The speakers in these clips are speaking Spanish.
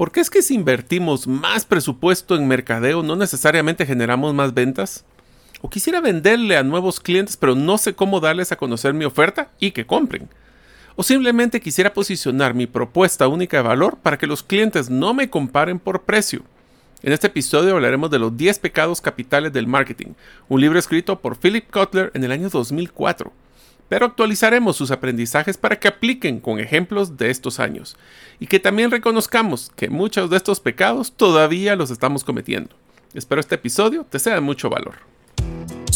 ¿Por qué es que si invertimos más presupuesto en mercadeo no necesariamente generamos más ventas? O quisiera venderle a nuevos clientes pero no sé cómo darles a conocer mi oferta y que compren. O simplemente quisiera posicionar mi propuesta única de valor para que los clientes no me comparen por precio. En este episodio hablaremos de los 10 pecados capitales del marketing, un libro escrito por Philip Kotler en el año 2004. Pero actualizaremos sus aprendizajes para que apliquen con ejemplos de estos años y que también reconozcamos que muchos de estos pecados todavía los estamos cometiendo. Espero este episodio te sea de mucho valor.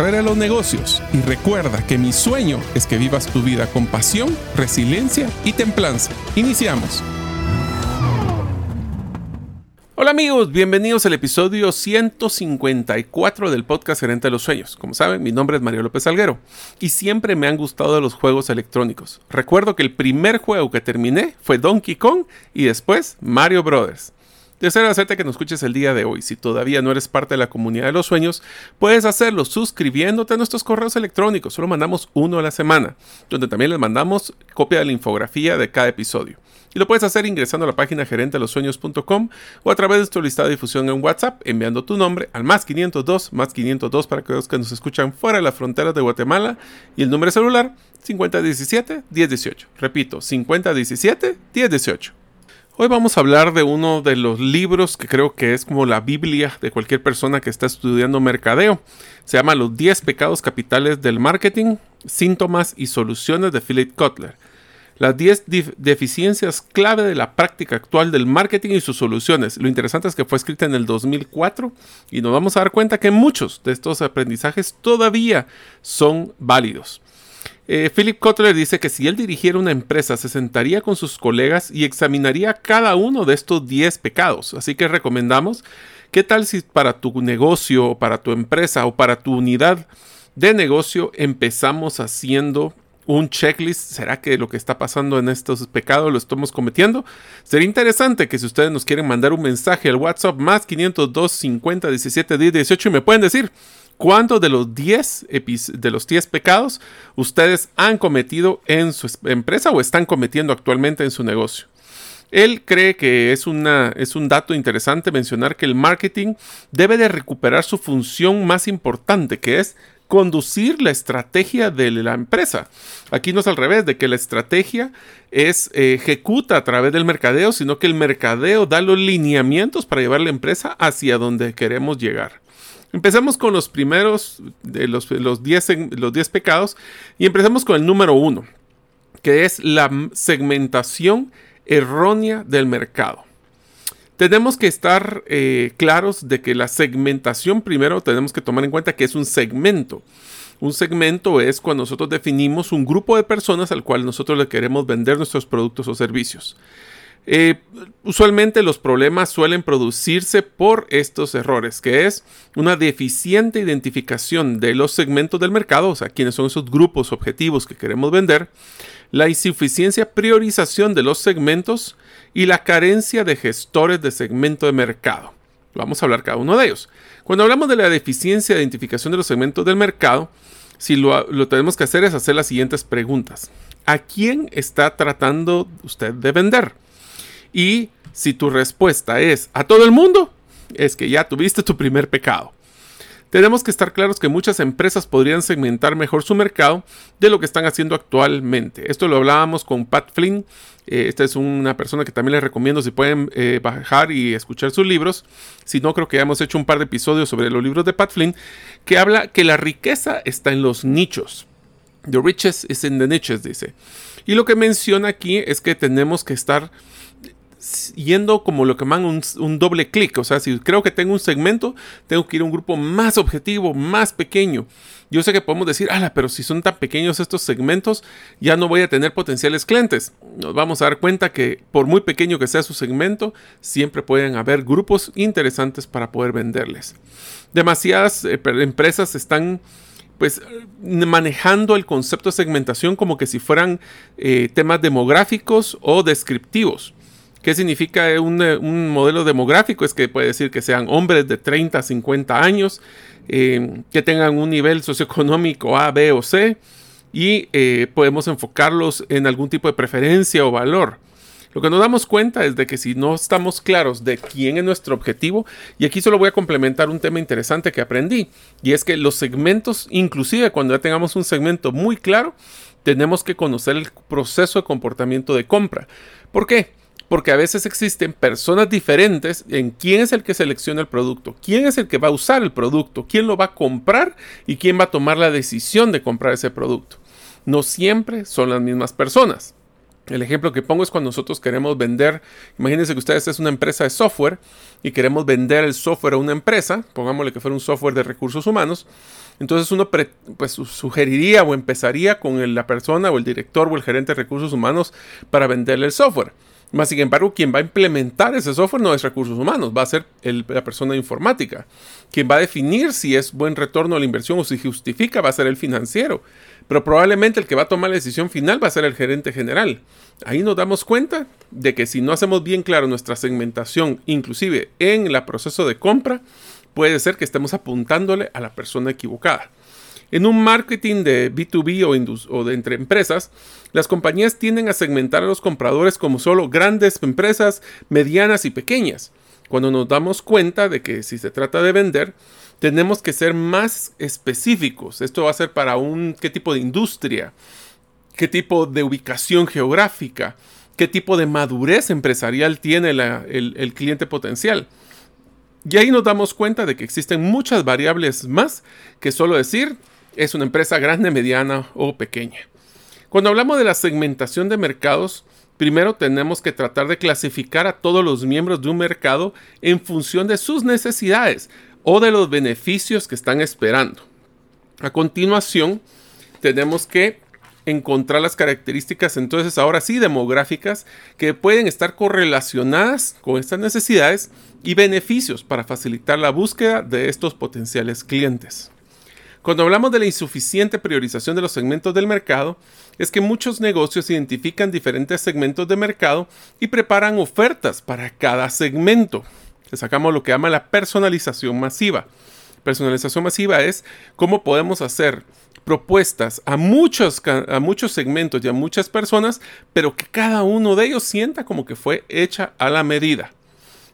de los negocios y recuerda que mi sueño es que vivas tu vida con pasión, resiliencia y templanza. Iniciamos. Hola amigos, bienvenidos al episodio 154 del podcast Gerente de los Sueños. Como saben, mi nombre es Mario López Salguero y siempre me han gustado los juegos electrónicos. Recuerdo que el primer juego que terminé fue Donkey Kong y después Mario Brothers. Deseo hacerte que nos escuches el día de hoy. Si todavía no eres parte de la comunidad de los sueños, puedes hacerlo suscribiéndote a nuestros correos electrónicos. Solo mandamos uno a la semana, donde también les mandamos copia de la infografía de cada episodio. Y lo puedes hacer ingresando a la página gerentelosueños.com o a través de nuestro listado de difusión en WhatsApp, enviando tu nombre al más 502, más 502 para que los que nos escuchan fuera de las fronteras de Guatemala y el número celular 5017-1018. Repito, 5017-1018. Hoy vamos a hablar de uno de los libros que creo que es como la Biblia de cualquier persona que está estudiando mercadeo. Se llama Los 10 pecados capitales del marketing, síntomas y soluciones de Philip Kotler. Las 10 deficiencias clave de la práctica actual del marketing y sus soluciones. Lo interesante es que fue escrita en el 2004 y nos vamos a dar cuenta que muchos de estos aprendizajes todavía son válidos. Eh, Philip Kotler dice que si él dirigiera una empresa, se sentaría con sus colegas y examinaría cada uno de estos 10 pecados. Así que recomendamos, ¿qué tal si para tu negocio, para tu empresa o para tu unidad de negocio empezamos haciendo un checklist. ¿Será que lo que está pasando en estos pecados lo estamos cometiendo? Sería interesante que si ustedes nos quieren mandar un mensaje al WhatsApp más 502 50 17 10 18 y me pueden decir, ¿Cuántos de los 10 de los 10 pecados ustedes han cometido en su empresa o están cometiendo actualmente en su negocio? Él cree que es, una, es un dato interesante mencionar que el marketing debe de recuperar su función más importante, que es conducir la estrategia de la empresa. Aquí no es al revés, de que la estrategia es eh, ejecuta a través del mercadeo, sino que el mercadeo da los lineamientos para llevar la empresa hacia donde queremos llegar. Empecemos con los primeros de los 10 los los pecados y empecemos con el número uno, que es la segmentación errónea del mercado. Tenemos que estar eh, claros de que la segmentación primero tenemos que tomar en cuenta que es un segmento. Un segmento es cuando nosotros definimos un grupo de personas al cual nosotros le queremos vender nuestros productos o servicios. Eh, usualmente los problemas suelen producirse por estos errores, que es una deficiente identificación de los segmentos del mercado, o sea, quiénes son esos grupos objetivos que queremos vender, la insuficiencia priorización de los segmentos y la carencia de gestores de segmento de mercado. Vamos a hablar cada uno de ellos. Cuando hablamos de la deficiencia de identificación de los segmentos del mercado, si lo, lo tenemos que hacer es hacer las siguientes preguntas. ¿A quién está tratando usted de vender? Y Si tu respuesta es a todo el mundo, es que ya tuviste tu primer pecado. Tenemos que estar claros que muchas empresas podrían segmentar mejor su mercado de lo que están haciendo actualmente. Esto lo hablábamos con Pat Flynn. Eh, esta es una persona que también les recomiendo si pueden eh, bajar y escuchar sus libros. Si no, creo que ya hemos hecho un par de episodios sobre los libros de Pat Flynn, que habla que la riqueza está en los nichos. The riches is in the niches, dice. Y lo que menciona aquí es que tenemos que estar yendo como lo que llaman un, doble clic. O sea, si creo que tengo un segmento, tengo que ir a un grupo más objetivo, más pequeño. Yo sé que podemos decir, ala, pero si son tan pequeños estos segmentos, ya no voy a tener potenciales clientes. Nos vamos a dar cuenta que por muy pequeño que sea su segmento, siempre pueden haber grupos interesantes para poder venderles. Demasiadas eh, empresas están pues manejando el concepto de segmentación como que si fueran eh, temas demográficos o descriptivos. ¿Qué significa un, un, modelo demográfico? Es que puede decir que sean hombres de 30 a 50 años, eh, que tengan un nivel socioeconómico A, B o C, y eh, podemos enfocarlos en algún tipo de preferencia o valor. Lo que nos damos cuenta es de que si no estamos claros de quién es nuestro objetivo, y aquí solo voy a complementar un tema interesante que aprendí, y es que los segmentos, inclusive cuando ya tengamos un segmento muy claro, tenemos que conocer el proceso de comportamiento de compra. ¿Por qué? Porque a veces existen personas diferentes en quién es el que selecciona el producto, quién es el que va a usar el producto, quién lo va a comprar y quién va a tomar la decisión de comprar ese producto. No siempre son las mismas personas. El ejemplo que pongo es cuando nosotros queremos vender, imagínense que ustedes es una empresa de software y queremos vender el software a una empresa, pongámosle que fuera un software de recursos humanos, entonces uno pues sugeriría o empezaría con la persona o el director o el gerente de recursos humanos para venderle el software. Más sin embargo, quien va a implementar ese software no es recursos humanos, va a ser la persona informática. Quien va a definir si es buen retorno a la inversión o si justifica va a ser el financiero. Pero probablemente el que va a tomar la decisión final va a ser el gerente general. Ahí nos damos cuenta de que si no hacemos bien claro nuestra segmentación, inclusive en el proceso de compra, puede ser que estemos apuntándole a la persona equivocada. En un marketing de B2B o, de entre empresas, las compañías tienden a segmentar a los compradores como solo grandes empresas, medianas y pequeñas. Cuando nos damos cuenta de que si se trata de vender, tenemos que ser más específicos. Esto va a ser para un qué tipo de industria, qué tipo de ubicación geográfica, qué tipo de madurez empresarial tiene el, el cliente potencial. Y ahí nos damos cuenta de que existen muchas variables más que solo decir es una empresa grande, mediana o pequeña. Cuando hablamos de la segmentación de mercados, primero tenemos que tratar de clasificar a todos los miembros de un mercado en función de sus necesidades o de los beneficios que están esperando. A continuación, tenemos que encontrar las características entonces ahora sí demográficas que pueden estar correlacionadas con estas necesidades y beneficios para facilitar la búsqueda de estos potenciales clientes. Cuando hablamos de la insuficiente priorización de los segmentos del mercado, es que muchos negocios identifican diferentes segmentos de mercado y preparan ofertas para cada segmento. Le sacamos lo que llama la personalización masiva. Personalización masiva es cómo podemos hacer propuestas a muchos, a muchos segmentos y a muchas personas, pero que cada uno de ellos sienta como que fue hecha a la medida.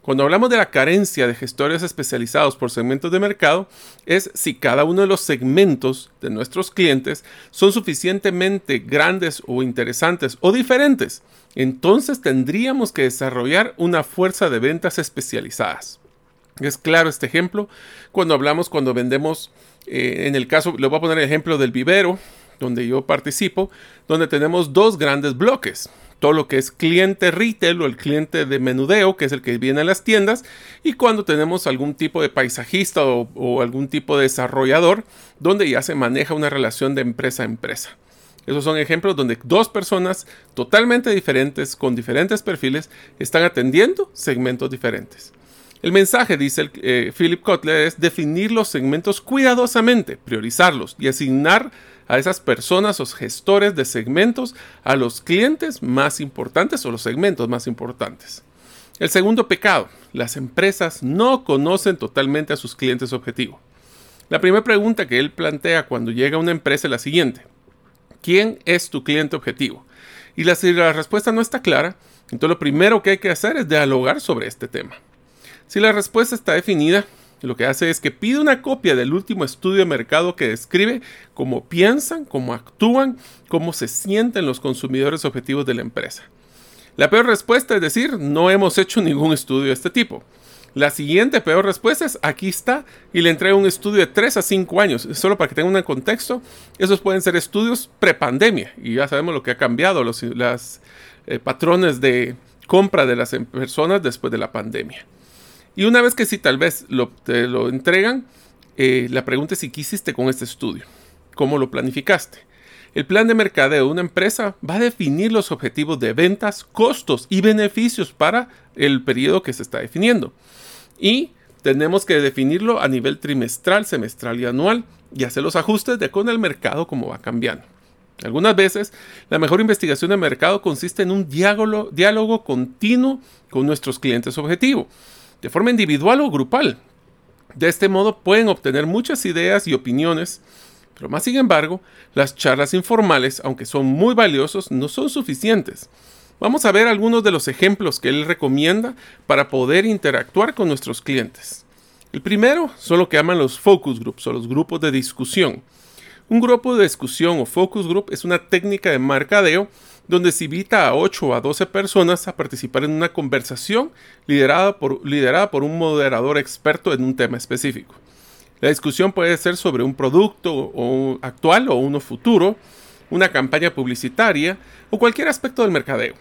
Cuando hablamos de la carencia de gestores especializados por segmentos de mercado, es si cada uno de los segmentos de nuestros clientes son suficientemente grandes o interesantes o diferentes. Entonces tendríamos que desarrollar una fuerza de ventas especializadas. Es claro este ejemplo cuando hablamos, cuando vendemos, eh, en el caso, le voy a poner el ejemplo del vivero, donde yo participo, donde tenemos dos grandes bloques todo lo que es cliente retail o el cliente de menudeo, que es el que viene a las tiendas, y cuando tenemos algún tipo de paisajista o, algún tipo de desarrollador, donde ya se maneja una relación de empresa a empresa. Esos son ejemplos donde dos personas totalmente diferentes, con diferentes perfiles, están atendiendo segmentos diferentes. El mensaje, dice eh, Philip Kotler, es definir los segmentos cuidadosamente, priorizarlos y asignar a esas personas o gestores de segmentos a los clientes más importantes o los segmentos más importantes. El segundo pecado, las empresas no conocen totalmente a sus clientes objetivo. La primera pregunta que él plantea cuando llega a una empresa es la siguiente. ¿Quién es tu cliente objetivo? Y la, si la respuesta no está clara, Entonces lo primero que hay que hacer es dialogar sobre este tema. Si la respuesta está definida, lo que hace es que pide una copia del último estudio de mercado que describe cómo piensan, cómo actúan, cómo se sienten los consumidores objetivos de la empresa. La peor respuesta es decir, no hemos hecho ningún estudio de este tipo. La siguiente peor respuesta es aquí está y le entrega un estudio de 3 a 5 años. Solo para que tengan un contexto, esos pueden ser estudios prepandemia y ya sabemos lo que ha cambiado, los eh, patrones de compra de las em, personas después de la pandemia. Y una vez que sí, tal vez te lo entregan, eh, la pregunta es si quisiste con este estudio, cómo lo planificaste. El plan de mercadeo de una empresa va a definir los objetivos de ventas, costos y beneficios para el periodo que se está definiendo. Y tenemos que definirlo a nivel trimestral, semestral y anual y hacer los ajustes de con el mercado como va cambiando. Algunas veces, la mejor investigación de mercado consiste en un diálogo continuo con nuestros clientes objetivo de forma individual o grupal. De este modo pueden obtener muchas ideas y opiniones, pero más sin embargo, las charlas informales, aunque son muy valiosos, no son suficientes. Vamos a ver algunos de los ejemplos que él recomienda para poder interactuar con nuestros clientes. El primero son lo que llaman los focus groups o los grupos de discusión. Un grupo de discusión o focus group es una técnica de mercadeo donde se invita a 8 o a 12 personas a participar en una conversación liderada por, liderada por un moderador experto en un tema específico. La discusión puede ser sobre un producto actual o uno futuro, una campaña publicitaria o cualquier aspecto del mercadeo.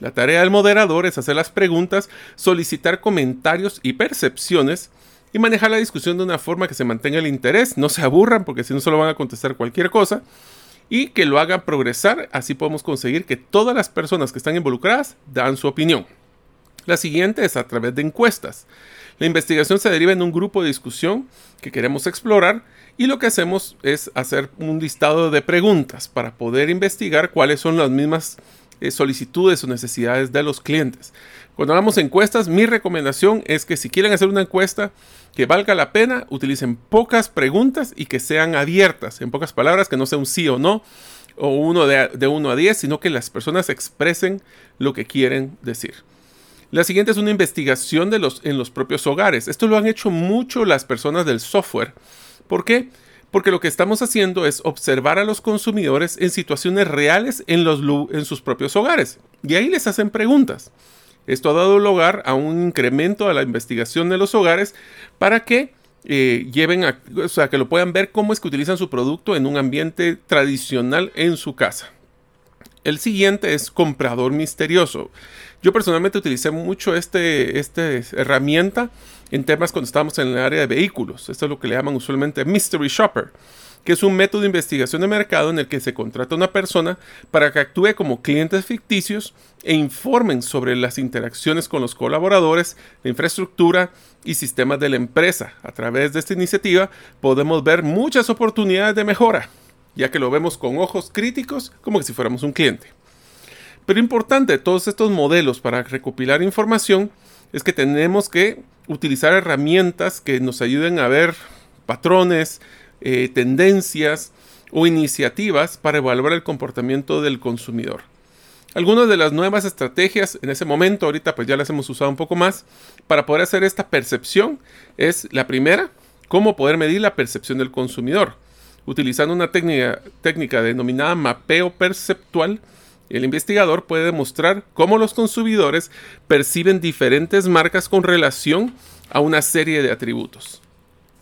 La tarea del moderador es hacer las preguntas, solicitar comentarios y percepciones y manejar la discusión de una forma que se mantenga el interés, no se aburran porque si no solo van a contestar cualquier cosa y que lo hagan progresar. Así podemos conseguir que todas las personas que están involucradas dan su opinión. La siguiente es a través de encuestas. La investigación se deriva en un grupo de discusión que queremos explorar y lo que hacemos es hacer un listado de preguntas para poder investigar cuáles son las mismas eh, solicitudes o necesidades de los clientes. Cuando hablamos de encuestas, mi recomendación es que si quieren hacer una encuesta que valga la pena, utilicen pocas preguntas y que sean abiertas. En pocas palabras, que no sea un sí o no, o uno de, de 1 a 10, sino que las personas expresen lo que quieren decir. La siguiente es una investigación de los, en los propios hogares. Esto lo han hecho mucho las personas del software. ¿Por qué? Porque lo que estamos haciendo es observar a los consumidores en situaciones reales en, los, en sus propios hogares. Y ahí les hacen preguntas. Esto ha dado lugar a un incremento de la investigación de los hogares para que eh, lleven a, o sea, que lo puedan ver cómo es que utilizan su producto en un ambiente tradicional en su casa. El siguiente es comprador misterioso. Yo personalmente utilicé mucho este, esta herramienta en temas cuando estábamos en el área de vehículos. Esto es lo que le llaman usualmente Mystery Shopper que es un método de investigación de mercado en el que se contrata a una persona para que actúe como clientes ficticios e informen sobre las interacciones con los colaboradores, la infraestructura y sistemas de la empresa. A través de esta iniciativa podemos ver muchas oportunidades de mejora, ya que lo vemos con ojos críticos como si fuéramos un cliente. Pero importante todos estos modelos para recopilar información es que tenemos que utilizar herramientas que nos ayuden a ver patrones, eh, tendencias o iniciativas para evaluar el comportamiento del consumidor. Algunas de las nuevas estrategias en ese momento, ahorita pues ya las hemos usado un poco más, para poder hacer esta percepción es la primera, cómo poder medir la percepción del consumidor. Utilizando una técnica, técnica denominada mapeo perceptual, el investigador puede demostrar cómo los consumidores perciben diferentes marcas con relación a una serie de atributos.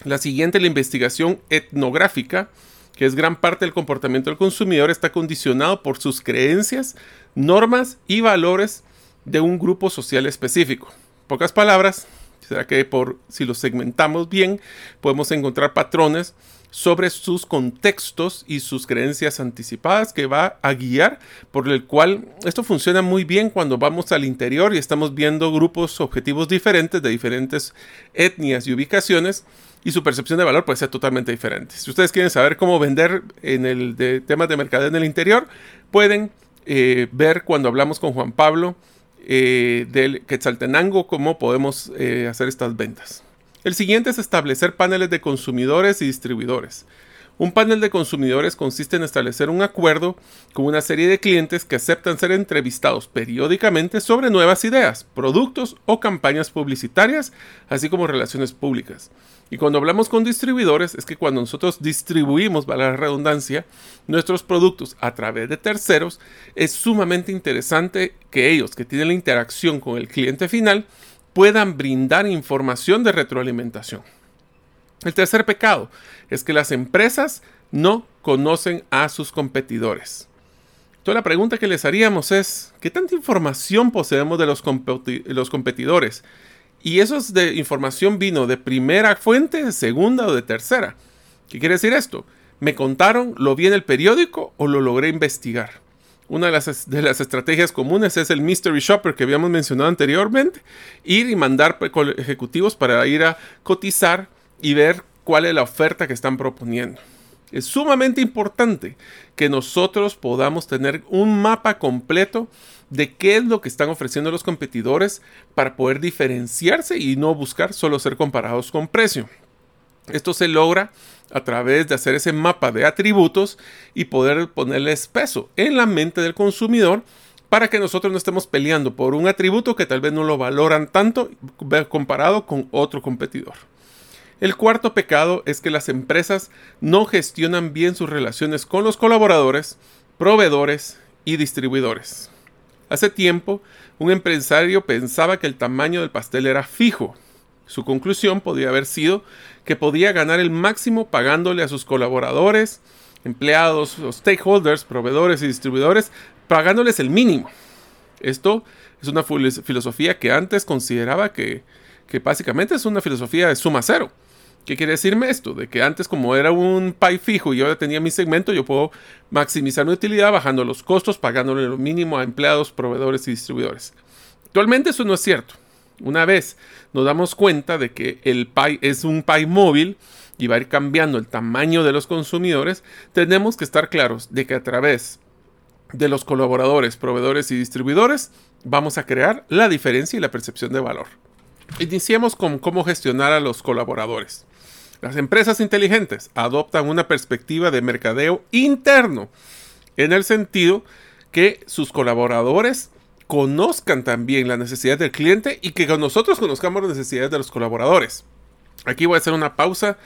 La siguiente, la investigación etnográfica, que es gran parte del comportamiento del consumidor, está condicionado por sus creencias, normas y valores de un grupo social específico. pocas palabras, será que por si lo segmentamos bien, podemos encontrar patrones sobre sus contextos y sus creencias anticipadas que va a guiar por el cual esto funciona muy bien cuando vamos al interior y estamos viendo grupos objetivos diferentes de diferentes etnias y ubicaciones y su percepción de valor puede ser totalmente diferente. Si ustedes quieren saber cómo vender en el de temas de mercado en el interior, pueden eh, ver cuando hablamos con Juan Pablo eh, del Quetzaltenango cómo podemos eh, hacer estas ventas. El siguiente es establecer paneles de consumidores y distribuidores. Un panel de consumidores consiste en establecer un acuerdo con una serie de clientes que aceptan ser entrevistados periódicamente sobre nuevas ideas, productos o campañas publicitarias, así como relaciones públicas. Y cuando hablamos con distribuidores, es que cuando nosotros distribuimos, vale la redundancia, nuestros productos a través de terceros, es sumamente interesante que ellos, que tienen la interacción con el cliente final, puedan brindar información de retroalimentación. El tercer pecado es que las empresas no conocen a sus competidores. Entonces la pregunta que les haríamos es, ¿qué tanta información poseemos de los, competidores? Y eso es de información vino de primera fuente, de segunda o de tercera. ¿Qué quiere decir esto? ¿Me contaron, lo vi en el periódico o lo logré investigar? Una de las, de las, estrategias comunes es el mystery shopper que habíamos mencionado anteriormente. Ir y mandar ejecutivos para ir a cotizar y ver cuál es la oferta que están proponiendo. Es sumamente importante que nosotros podamos tener un mapa completo de qué es lo que están ofreciendo los competidores para poder diferenciarse y no buscar solo ser comparados con precio. Esto se logra a través de hacer ese mapa de atributos y poder ponerles peso en la mente del consumidor para que nosotros no estemos peleando por un atributo que tal vez no lo valoran tanto comparado con otro competidor. El cuarto pecado es que las empresas no gestionan bien sus relaciones con los colaboradores, proveedores y distribuidores. Hace tiempo, un empresario pensaba que el tamaño del pastel era fijo. Su conclusión podría haber sido que podía ganar el máximo pagándole a sus colaboradores, empleados, stakeholders, proveedores y distribuidores, pagándoles el mínimo. Esto es una filosofía que antes consideraba que, que básicamente es una filosofía de suma cero ¿Qué quiere decirme esto? De que antes como era un pay fijo y yo tenía mi segmento, yo puedo maximizar mi utilidad bajando los costos, pagándole lo mínimo a empleados, proveedores y distribuidores. Actualmente eso no es cierto. Una vez nos damos cuenta de que el pay es un pay móvil y va a ir cambiando el tamaño de los consumidores, tenemos que estar claros de que a través de los colaboradores, proveedores y distribuidores vamos a crear la diferencia y la percepción de valor. Iniciemos con cómo gestionar a los colaboradores. Las empresas inteligentes adoptan una perspectiva de mercadeo interno, en el sentido que sus colaboradores conozcan también la necesidad del cliente y que nosotros conozcamos las necesidades de los colaboradores. Aquí voy a hacer una pausa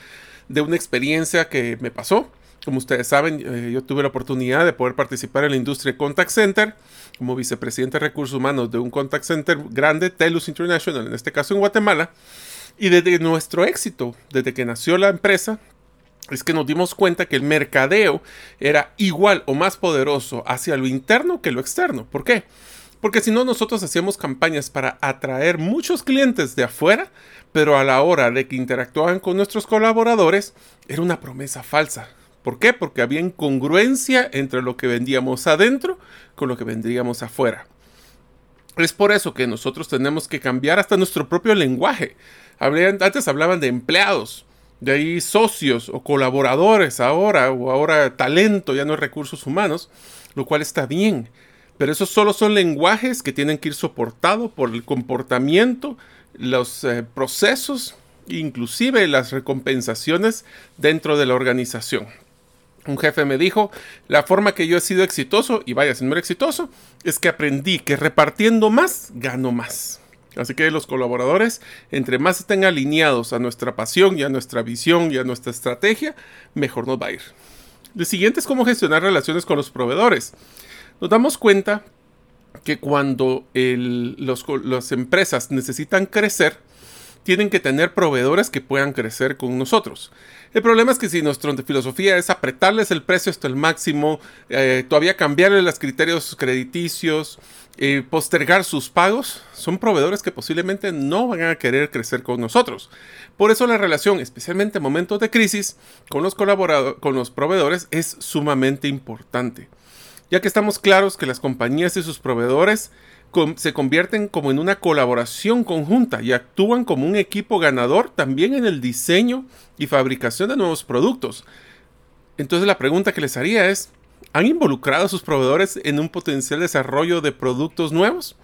de una experiencia que me pasó. Como ustedes saben, eh, yo tuve la oportunidad de poder participar en la industria contact center como vicepresidente de recursos humanos de un contact center grande, Telus International, en este caso en Guatemala. Y desde nuestro éxito, desde que nació la empresa, es que nos dimos cuenta que el mercadeo era igual o más poderoso hacia lo interno que lo externo. ¿Por qué? Porque si no, nosotros hacíamos campañas para atraer muchos clientes de afuera, pero a la hora de que interactuaban con nuestros colaboradores, era una promesa falsa. ¿Por qué? Porque había incongruencia entre lo que vendíamos adentro con lo que vendríamos afuera. Es por eso que nosotros tenemos que cambiar hasta nuestro propio lenguaje. Antes hablaban de empleados, de ahí socios o colaboradores ahora, o ahora talento, ya no recursos humanos, lo cual está bien. Pero esos solo son lenguajes que tienen que ir soportados por el comportamiento, los eh, procesos, inclusive las recompensaciones dentro de la organización. Un jefe me dijo, la forma que yo he sido exitoso, y vaya, siendo exitoso, es que aprendí que repartiendo más, gano más. Así que los colaboradores, entre más estén alineados a nuestra pasión y a nuestra visión y a nuestra estrategia, mejor nos va a ir. El siguiente es cómo gestionar relaciones con los proveedores. Nos damos cuenta que cuando las empresas necesitan crecer, tienen que tener proveedores que puedan crecer con nosotros. El problema es que si nuestra filosofía es apretarles el precio hasta el máximo, eh, todavía cambiarle los criterios crediticios, eh, postergar sus pagos, son proveedores que posiblemente no van a querer crecer con nosotros. Por eso la relación, especialmente en momentos de crisis, con los, con los proveedores es sumamente importante. Ya que estamos claros que las compañías y sus proveedores se convierten como en una colaboración conjunta y actúan como un equipo ganador también en el diseño y fabricación de nuevos productos. Entonces la pregunta que les haría es, ¿han involucrado a sus proveedores en un potencial desarrollo de productos nuevos?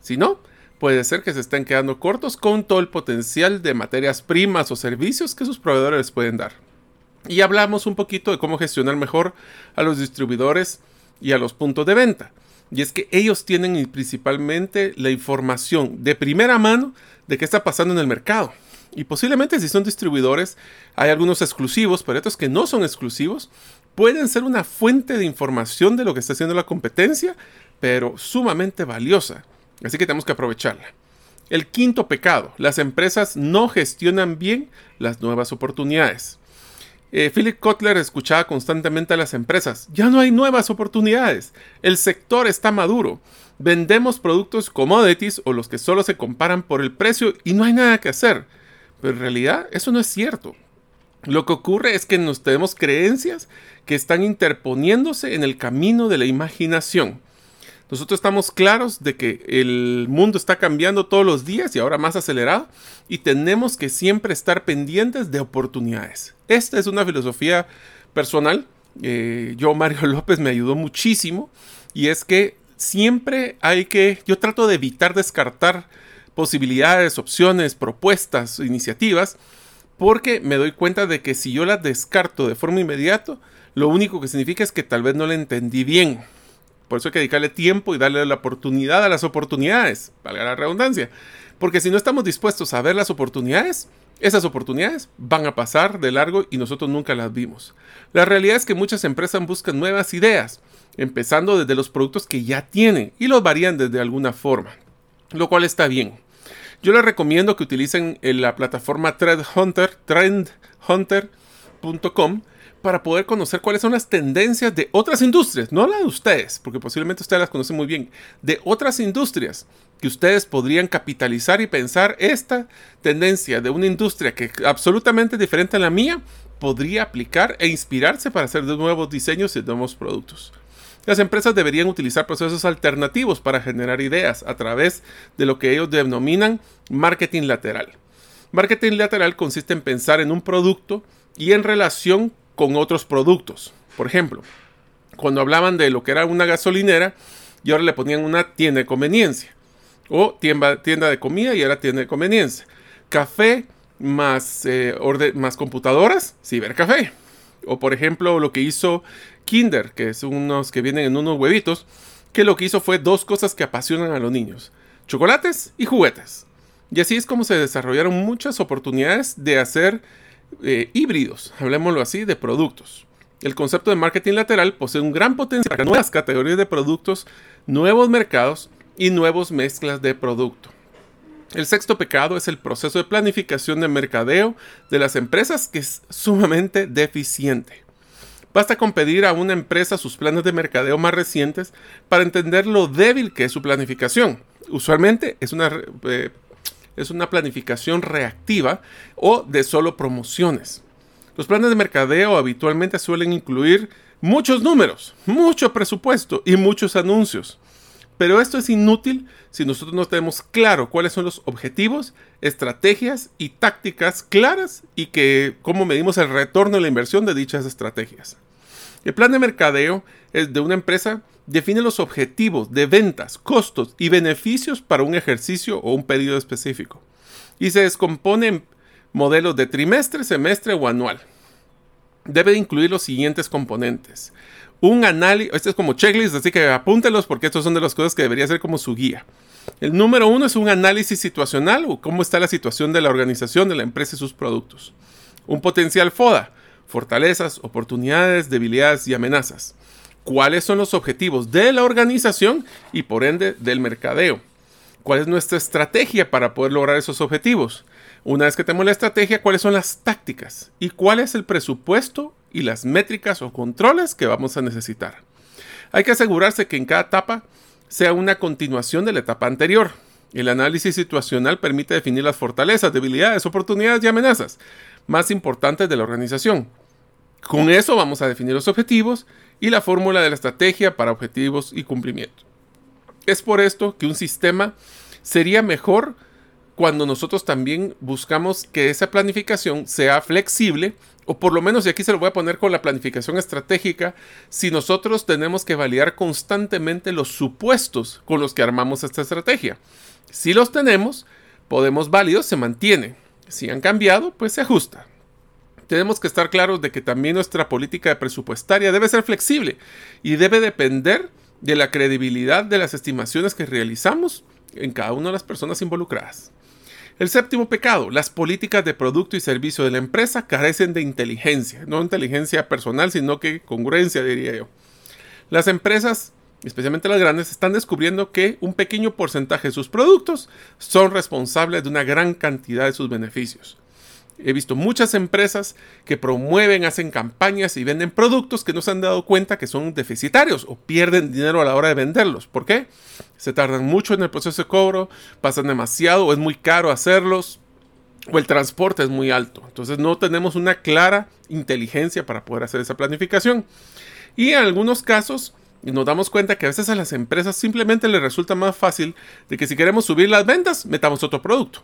Si no, puede ser que se estén quedando cortos con todo el potencial de materias primas o servicios que sus proveedores les pueden dar. Y hablamos un poquito de cómo gestionar mejor a los distribuidores y a los puntos de venta. Y es que ellos tienen principalmente la información de primera mano de qué está pasando en el mercado. Y posiblemente si son distribuidores, hay algunos exclusivos, pero estos que no son exclusivos, pueden ser una fuente de información de lo que está haciendo la competencia, pero sumamente valiosa. Así que tenemos que aprovecharla. El quinto pecado, las empresas no gestionan bien las nuevas oportunidades. Eh, Philip Kotler escuchaba constantemente a las empresas, ya no hay nuevas oportunidades, el sector está maduro, vendemos productos commodities o los que solo se comparan por el precio y no hay nada que hacer. Pero en realidad eso no es cierto. Lo que ocurre es que nos tenemos creencias que están interponiéndose en el camino de la imaginación. Nosotros estamos claros de que el mundo está cambiando todos los días y ahora más acelerado y tenemos que siempre estar pendientes de oportunidades. Esta es una filosofía personal. Eh, yo, Mario López, me ayudó muchísimo y es que siempre hay que, yo trato de evitar descartar posibilidades, opciones, propuestas, iniciativas, porque me doy cuenta de que si yo las descarto de forma inmediata, lo único que significa es que tal vez no la entendí bien. Por eso hay que dedicarle tiempo y darle la oportunidad a las oportunidades, valga la redundancia. Porque si no estamos dispuestos a ver las oportunidades, esas oportunidades van a pasar de largo y nosotros nunca las vimos. La realidad es que muchas empresas buscan nuevas ideas, empezando desde los productos que ya tienen y los varían desde alguna forma, lo cual está bien. Yo les recomiendo que utilicen la plataforma Trendhunter, para poder conocer cuáles son las tendencias de otras industrias, no las de ustedes, porque posiblemente ustedes las conocen muy bien, de otras industrias que ustedes podrían capitalizar y pensar esta tendencia de una industria que absolutamente diferente a la mía podría aplicar e inspirarse para hacer nuevos diseños y nuevos productos. Las empresas deberían utilizar procesos alternativos para generar ideas a través de lo que ellos denominan marketing lateral. Marketing lateral consiste en pensar en un producto y en relación con otros productos. Por ejemplo, cuando hablaban de lo que era una gasolinera y ahora le ponían una tienda de conveniencia. O tienda, tienda de comida y ahora tienda de conveniencia. Café más, eh, más computadoras, cibercafé. O por ejemplo lo que hizo Kinder, que es unos que vienen en unos huevitos, que lo que hizo fue dos cosas que apasionan a los niños. Chocolates y juguetes. Y así es como se desarrollaron muchas oportunidades de hacer eh, híbridos, hablemoslo así, de productos. El concepto de marketing lateral posee un gran potencial para nuevas categorías de productos, nuevos mercados y nuevas mezclas de producto. El sexto pecado es el proceso de planificación de mercadeo de las empresas que es sumamente deficiente. Basta con pedir a una empresa sus planes de mercadeo más recientes para entender lo débil que es su planificación. Usualmente es una eh, es una planificación reactiva o de solo promociones. Los planes de mercadeo habitualmente suelen incluir muchos números, mucho presupuesto y muchos anuncios. Pero esto es inútil si nosotros no tenemos claro cuáles son los objetivos, estrategias y tácticas claras y que cómo medimos el retorno de la inversión de dichas estrategias. El plan de mercadeo es de una empresa define los objetivos de ventas, costos y beneficios para un ejercicio o un periodo específico. Y se descompone en modelos de trimestre, semestre o anual. Debe incluir los siguientes componentes. Un análisis, este es como checklist, así que apúntelos porque estos son de las cosas que debería ser como su guía. El número uno es un análisis situacional o cómo está la situación de la organización, de la empresa y sus productos. Un potencial FODA, fortalezas, oportunidades, debilidades y amenazas. ¿Cuáles son los objetivos de la organización y por ende del mercadeo? ¿Cuál es nuestra estrategia para poder lograr esos objetivos? Una vez que tenemos la estrategia, ¿cuáles son las tácticas? ¿Y cuál es el presupuesto y las métricas o controles que vamos a necesitar? Hay que asegurarse que en cada etapa sea una continuación de la etapa anterior. El análisis situacional permite definir las fortalezas, debilidades, oportunidades y amenazas más importantes de la organización. Con eso vamos a definir los objetivos y la fórmula de la estrategia para objetivos y cumplimiento. Es por esto que un sistema sería mejor cuando nosotros también buscamos que esa planificación sea flexible, o por lo menos, y aquí se lo voy a poner con la planificación estratégica, si nosotros tenemos que validar constantemente los supuestos con los que armamos esta estrategia. Si los tenemos, podemos válidos, se mantiene. Si han cambiado, pues se ajusta. Tenemos que estar claros de que también nuestra política presupuestaria debe ser flexible y debe depender de la credibilidad de las estimaciones que realizamos en cada una de las personas involucradas. El séptimo pecado, las políticas de producto y servicio de la empresa carecen de inteligencia, no inteligencia personal, sino que congruencia, diría yo. Las empresas, especialmente las grandes, están descubriendo que un pequeño porcentaje de sus productos son responsables de una gran cantidad de sus beneficios. He visto muchas empresas que promueven, hacen campañas y venden productos que no se han dado cuenta que son deficitarios o pierden dinero a la hora de venderlos. ¿Por qué? Se tardan mucho en el proceso de cobro, pasan demasiado o es muy caro hacerlos o el transporte es muy alto. Entonces no tenemos una clara inteligencia para poder hacer esa planificación. Y en algunos casos nos damos cuenta que a veces a las empresas simplemente les resulta más fácil de que si queremos subir las ventas, metamos otro producto.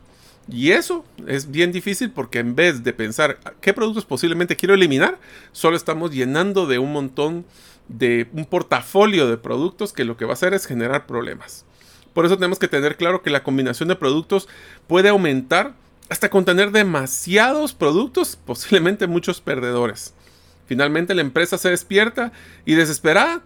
Y eso es bien difícil porque en vez de pensar qué productos posiblemente quiero eliminar, solo estamos llenando de un montón de un portafolio de productos que lo que va a hacer es generar problemas. Por eso tenemos que tener claro que la combinación de productos puede aumentar hasta contener demasiados productos, posiblemente muchos perdedores. Finalmente la empresa se despierta y desesperada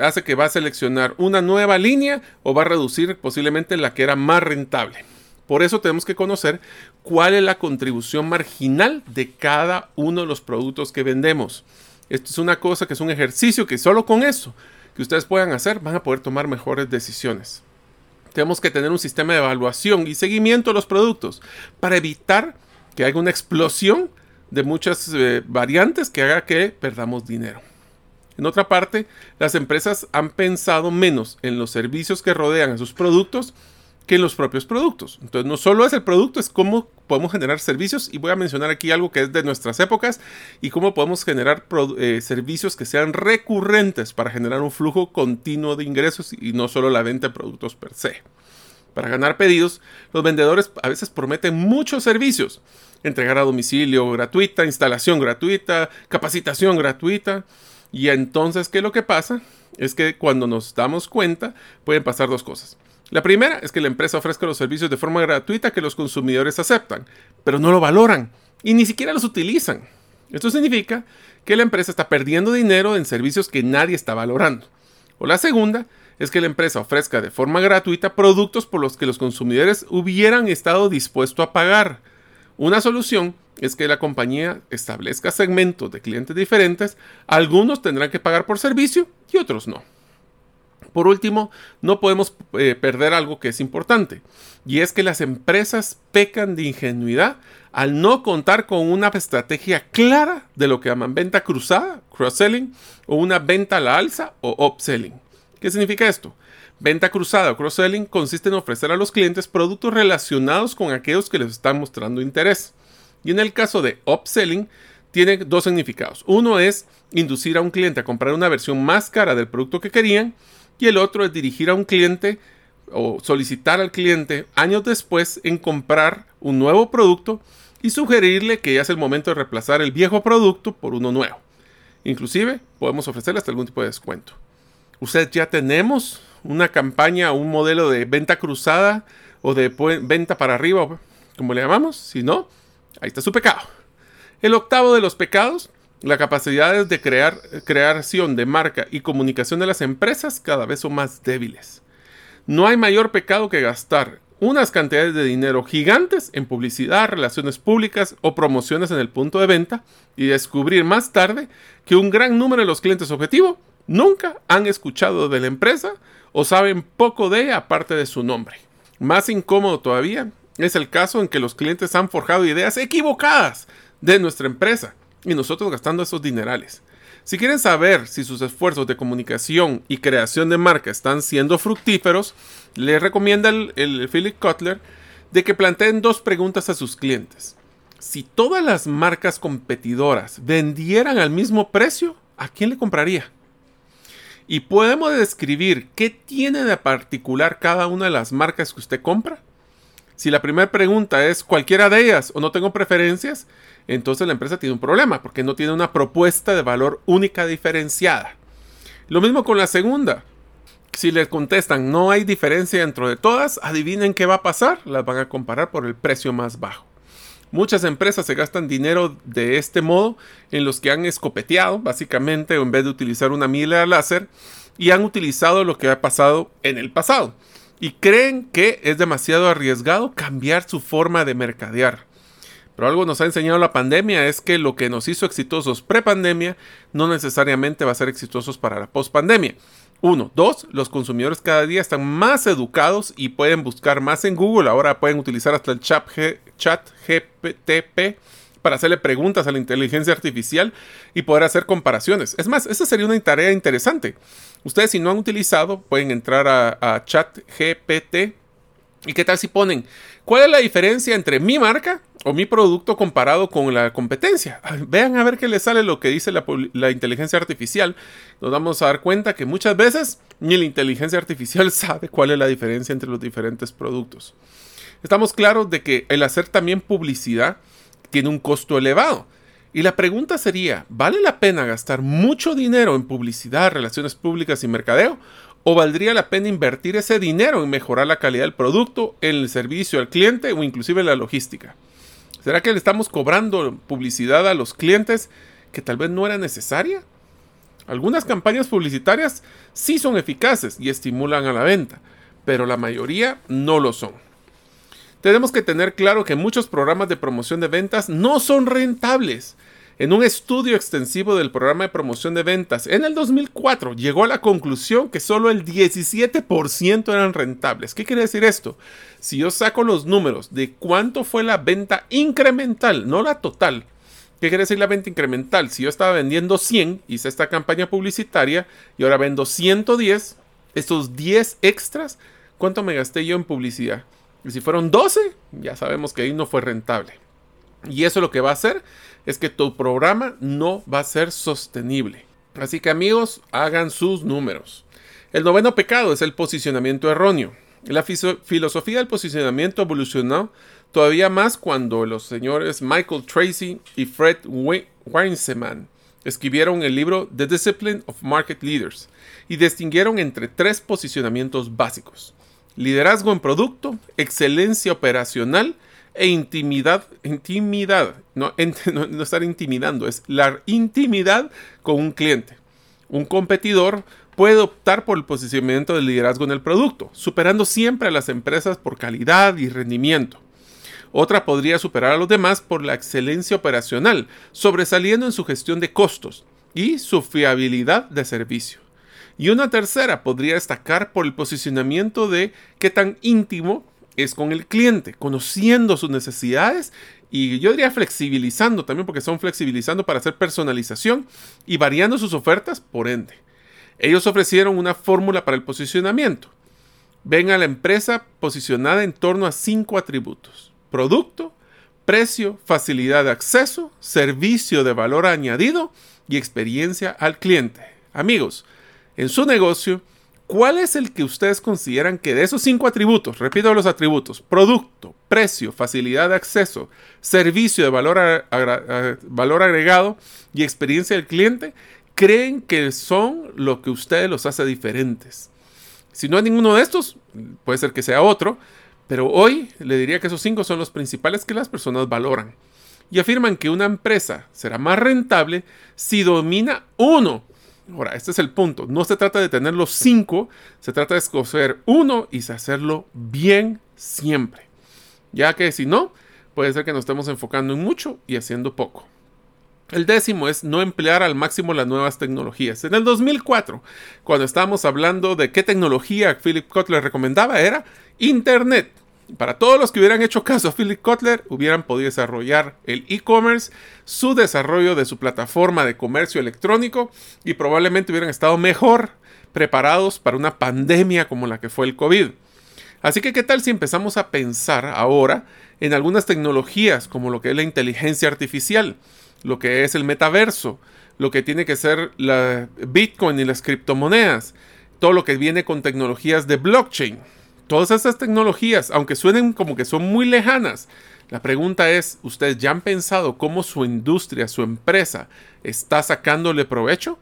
hace que va a seleccionar una nueva línea o va a reducir posiblemente la que era más rentable. Por eso tenemos que conocer cuál es la contribución marginal de cada uno de los productos que vendemos. Esto es una cosa que es un ejercicio que solo con eso que ustedes puedan hacer van a poder tomar mejores decisiones. Tenemos que tener un sistema de evaluación y seguimiento de los productos para evitar que haya una explosión de muchas eh, variantes que haga que perdamos dinero. En otra parte, las empresas han pensado menos en los servicios que rodean a sus productos que en los propios productos. Entonces, no solo es el producto, es cómo podemos generar servicios. Y voy a mencionar aquí algo que es de nuestras épocas y cómo podemos generar eh, servicios que sean recurrentes para generar un flujo continuo de ingresos y no solo la venta de productos per se. Para ganar pedidos, los vendedores a veces prometen muchos servicios. Entregar a domicilio gratuita, instalación gratuita, capacitación gratuita. Y entonces, ¿qué es lo que pasa? Es que cuando nos damos cuenta, pueden pasar dos cosas la primera es que la empresa ofrezca los servicios de forma gratuita que los consumidores aceptan, pero no lo valoran y ni siquiera los utilizan. Esto significa que la empresa está perdiendo dinero en servicios que nadie está valorando. O la segunda es que la empresa ofrezca de forma gratuita productos por los que los consumidores hubieran estado dispuestos a pagar. Una solución es que la compañía establezca segmentos de clientes diferentes, algunos tendrán que pagar por servicio y otros no. Por último, no podemos eh, perder algo que es importante, y es que las empresas pecan de ingenuidad al no contar con una estrategia clara de lo que llaman venta cruzada, cross-selling, o una venta a la alza o upselling. ¿Qué significa esto? Venta cruzada o cross-selling consiste en ofrecer a los clientes productos relacionados con aquellos que les están mostrando interés. Y en el caso de upselling, tiene dos significados. Uno es inducir a un cliente a comprar una versión más cara del producto que querían y el otro es dirigir a un cliente o solicitar al cliente años después en comprar un nuevo producto y sugerirle que ya es el momento de reemplazar el viejo producto por uno nuevo. Inclusive podemos ofrecerle hasta algún tipo de descuento. Usted ya tenemos una campaña o un modelo de venta cruzada o de venta para arriba, como le llamamos. Si no, ahí está su pecado. El octavo de los pecados la capacidad de crear, creación de marca y comunicación de las empresas cada vez son más débiles. No hay mayor pecado que gastar unas cantidades de dinero gigantes en publicidad, relaciones públicas o promociones en el punto de venta y descubrir más tarde que un gran número de los clientes objetivo nunca han escuchado de la empresa o saben poco de ella aparte de su nombre. Más incómodo todavía es el caso en que los clientes han forjado ideas equivocadas de nuestra empresa y nosotros gastando esos dinerales. Si quieren saber si sus esfuerzos de comunicación y creación de marca están siendo fructíferos, les recomienda el, Philip Cutler de que planteen dos preguntas a sus clientes. Si todas las marcas competidoras vendieran al mismo precio, ¿a quién le compraría? Y podemos describir qué tiene de particular cada una de las marcas que usted compra. Si la primera pregunta es cualquiera de ellas o no tengo preferencias, entonces la empresa tiene un problema porque no tiene una propuesta de valor única diferenciada. Lo mismo con la segunda. Si les contestan no hay diferencia dentro de todas, adivinen qué va a pasar, las van a comparar por el precio más bajo. Muchas empresas se gastan dinero de este modo en los que han escopeteado, básicamente, en vez de utilizar una mira láser, y han utilizado lo que ha pasado en el pasado. Y creen que es demasiado arriesgado cambiar su forma de mercadear. Pero algo nos ha enseñado la pandemia es que lo que nos hizo exitosos pre-pandemia no necesariamente va a ser exitosos para la post-pandemia. Uno. Dos, los consumidores cada día están más educados y pueden buscar más en Google. Ahora pueden utilizar hasta el chat, chat GPTP para hacerle preguntas a la inteligencia artificial y poder hacer comparaciones. Es más, esa sería una tarea interesante. Ustedes si no han utilizado pueden entrar a, a chat GPT ¿Y qué tal si ponen cuál es la diferencia entre mi marca o mi producto comparado con la competencia? Vean a ver qué les sale lo que dice la, inteligencia artificial. Nos vamos a dar cuenta que muchas veces ni la inteligencia artificial sabe cuál es la diferencia entre los diferentes productos. Estamos claros de que el hacer también publicidad tiene un costo elevado. Y la pregunta sería, ¿vale la pena gastar mucho dinero en publicidad, relaciones públicas y mercadeo? ¿O valdría la pena invertir ese dinero en mejorar la calidad del producto, en el servicio al cliente o inclusive la logística? ¿Será que le estamos cobrando publicidad a los clientes que tal vez no era necesaria? Algunas campañas publicitarias sí son eficaces y estimulan a la venta, pero la mayoría no lo son. Tenemos que tener claro que muchos programas de promoción de ventas no son rentables en un estudio extensivo del programa de promoción de ventas en el 2004 llegó a la conclusión que solo el 17% eran rentables. ¿Qué quiere decir esto? Si yo saco los números de cuánto fue la venta incremental, no la total. ¿Qué quiere decir la venta incremental? Si yo estaba vendiendo 100, hice esta campaña publicitaria y ahora vendo 110, estos 10 extras, ¿cuánto me gasté yo en publicidad? Si fueron 12, ya sabemos que ahí no fue rentable. Y eso lo que va a hacer es que tu programa no va a ser sostenible. Así que amigos, hagan sus números. El noveno pecado es el posicionamiento erróneo. La filosofía del posicionamiento evolucionó todavía más cuando los señores Michael Tracy y Fred Weinseman escribieron el libro The Discipline of Market Leaders y distinguieron entre tres posicionamientos básicos. Liderazgo en producto, excelencia operacional e intimidad, intimidad, no, estar intimidando, es la intimidad con un cliente. Un competidor puede optar por el posicionamiento de liderazgo en el producto, superando siempre a las empresas por calidad y rendimiento. Otra podría superar a los demás por la excelencia operacional, sobresaliendo en su gestión de costos y su fiabilidad de servicio. Y una tercera podría destacar por el posicionamiento de qué tan íntimo es con el cliente, conociendo sus necesidades y yo diría flexibilizando también, porque son flexibilizando para hacer personalización y variando sus ofertas, por ende. Ellos ofrecieron una fórmula para el posicionamiento. Ven a la empresa posicionada en torno a cinco atributos. Producto, precio, facilidad de acceso, servicio de valor añadido y experiencia al cliente. Amigos, en su negocio, ¿Cuál es el que ustedes consideran que de esos cinco atributos, repito los atributos, producto, precio, facilidad de acceso, servicio de valor, valor agregado y experiencia del cliente, creen que son lo que ustedes los hace diferentes? Si no hay ninguno de estos, puede ser que sea otro, pero hoy le diría que esos cinco son los principales que las personas valoran. Y afirman que una empresa será más rentable si domina uno Ahora, este es el punto. No se trata de tener los cinco, se trata de escoger uno y hacerlo bien siempre. Ya que si no, puede ser que nos estemos enfocando en mucho y haciendo poco. El décimo es no emplear al máximo las nuevas tecnologías. En el 2004, cuando estábamos hablando de qué tecnología Philip Kotler recomendaba, era Internet. Para todos los que hubieran hecho caso a Philip Kotler, hubieran podido desarrollar el e-commerce, su desarrollo de su plataforma de comercio electrónico y probablemente hubieran estado mejor preparados para una pandemia como la que fue el COVID. Así que, ¿qué tal si empezamos a pensar ahora en algunas tecnologías como lo que es la inteligencia artificial, lo que es el metaverso, lo que tiene que ser la Bitcoin y las criptomonedas, todo lo que viene con tecnologías de blockchain? Todas estas tecnologías, aunque suenen como que son muy lejanas, la pregunta es, ¿ustedes ya han pensado cómo su industria, su empresa, está sacándole provecho?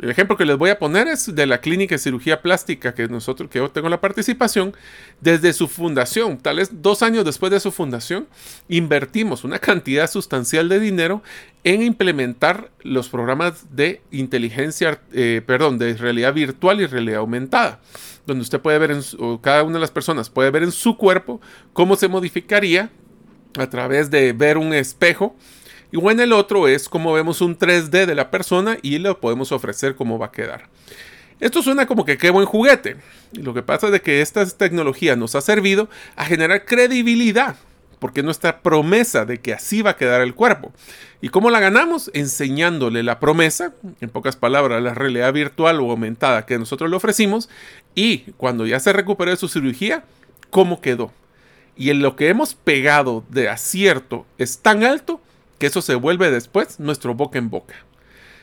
El ejemplo que les voy a poner es de la clínica de cirugía plástica que nosotros, que yo tengo la participación, desde su fundación, tal vez dos años después de su fundación, invertimos una cantidad sustancial de dinero en implementar los programas de inteligencia, eh, perdón, de realidad virtual y realidad aumentada, donde usted puede ver, en o cada una de las personas puede ver en su cuerpo cómo se modificaría a través de ver un espejo y o en el otro es como vemos un 3D de la persona y lo podemos ofrecer cómo va a quedar. Esto suena como que qué buen juguete. Y lo que pasa es de que esta tecnología nos ha servido a generar credibilidad, porque nuestra promesa de que así va a quedar el cuerpo. ¿Y cómo la ganamos? Enseñándole la promesa, en pocas palabras, la realidad virtual o aumentada que nosotros le ofrecimos, y cuando ya se recuperó de su cirugía, cómo quedó. Y en lo que hemos pegado de acierto es tan alto que eso se vuelve después nuestro boca en boca.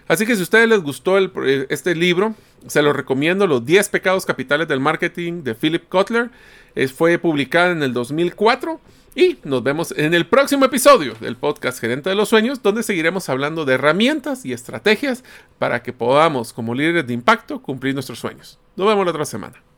Así que si a ustedes les gustó eh, este libro, se lo recomiendo, Los 10 pecados capitales del marketing de Philip Kotler. fue publicado en el 2004 y nos vemos en el próximo episodio del podcast Gerente de los Sueños, donde seguiremos hablando de herramientas y estrategias para que podamos, como líderes de impacto, cumplir nuestros sueños. Nos vemos la otra semana.